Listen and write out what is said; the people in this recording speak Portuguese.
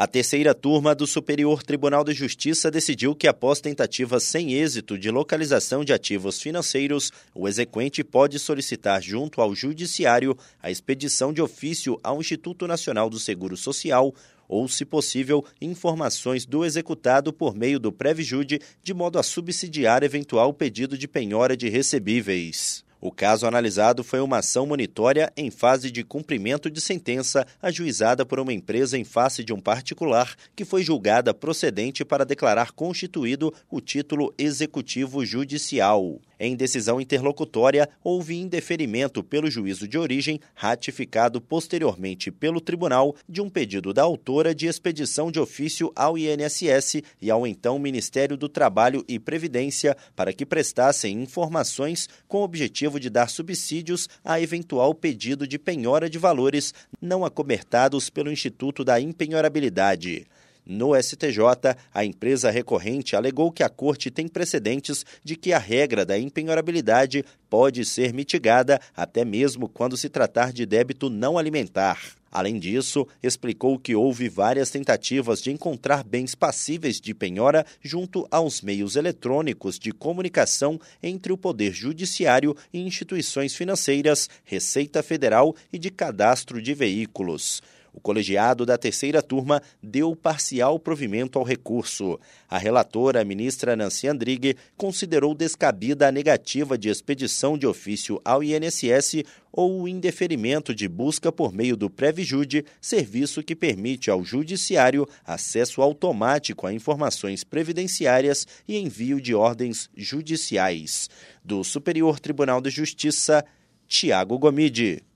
A terceira turma do Superior Tribunal de Justiça decidiu que, após tentativa sem êxito de localização de ativos financeiros, o exequente pode solicitar junto ao Judiciário a expedição de ofício ao Instituto Nacional do Seguro Social ou, se possível, informações do executado por meio do Previjude, de modo a subsidiar eventual pedido de penhora de recebíveis. O caso analisado foi uma ação monitória em fase de cumprimento de sentença ajuizada por uma empresa em face de um particular que foi julgada procedente para declarar constituído o título executivo judicial. Em decisão interlocutória, houve indeferimento pelo juízo de origem, ratificado posteriormente pelo tribunal, de um pedido da autora de expedição de ofício ao INSS e ao então Ministério do Trabalho e Previdência para que prestassem informações com o objetivo de dar subsídios a eventual pedido de penhora de valores não acobertados pelo Instituto da Impenhorabilidade. No STJ, a empresa recorrente alegou que a corte tem precedentes de que a regra da impenhorabilidade pode ser mitigada até mesmo quando se tratar de débito não alimentar. Além disso, explicou que houve várias tentativas de encontrar bens passíveis de penhora junto aos meios eletrônicos de comunicação entre o Poder Judiciário e instituições financeiras, Receita Federal e de cadastro de veículos. O colegiado da terceira turma deu parcial provimento ao recurso. A relatora, a ministra Nancy Andrighi, considerou descabida a negativa de expedição de ofício ao INSS ou o indeferimento de busca por meio do Previjude, serviço que permite ao judiciário acesso automático a informações previdenciárias e envio de ordens judiciais. Do Superior Tribunal de Justiça, Tiago Gomide.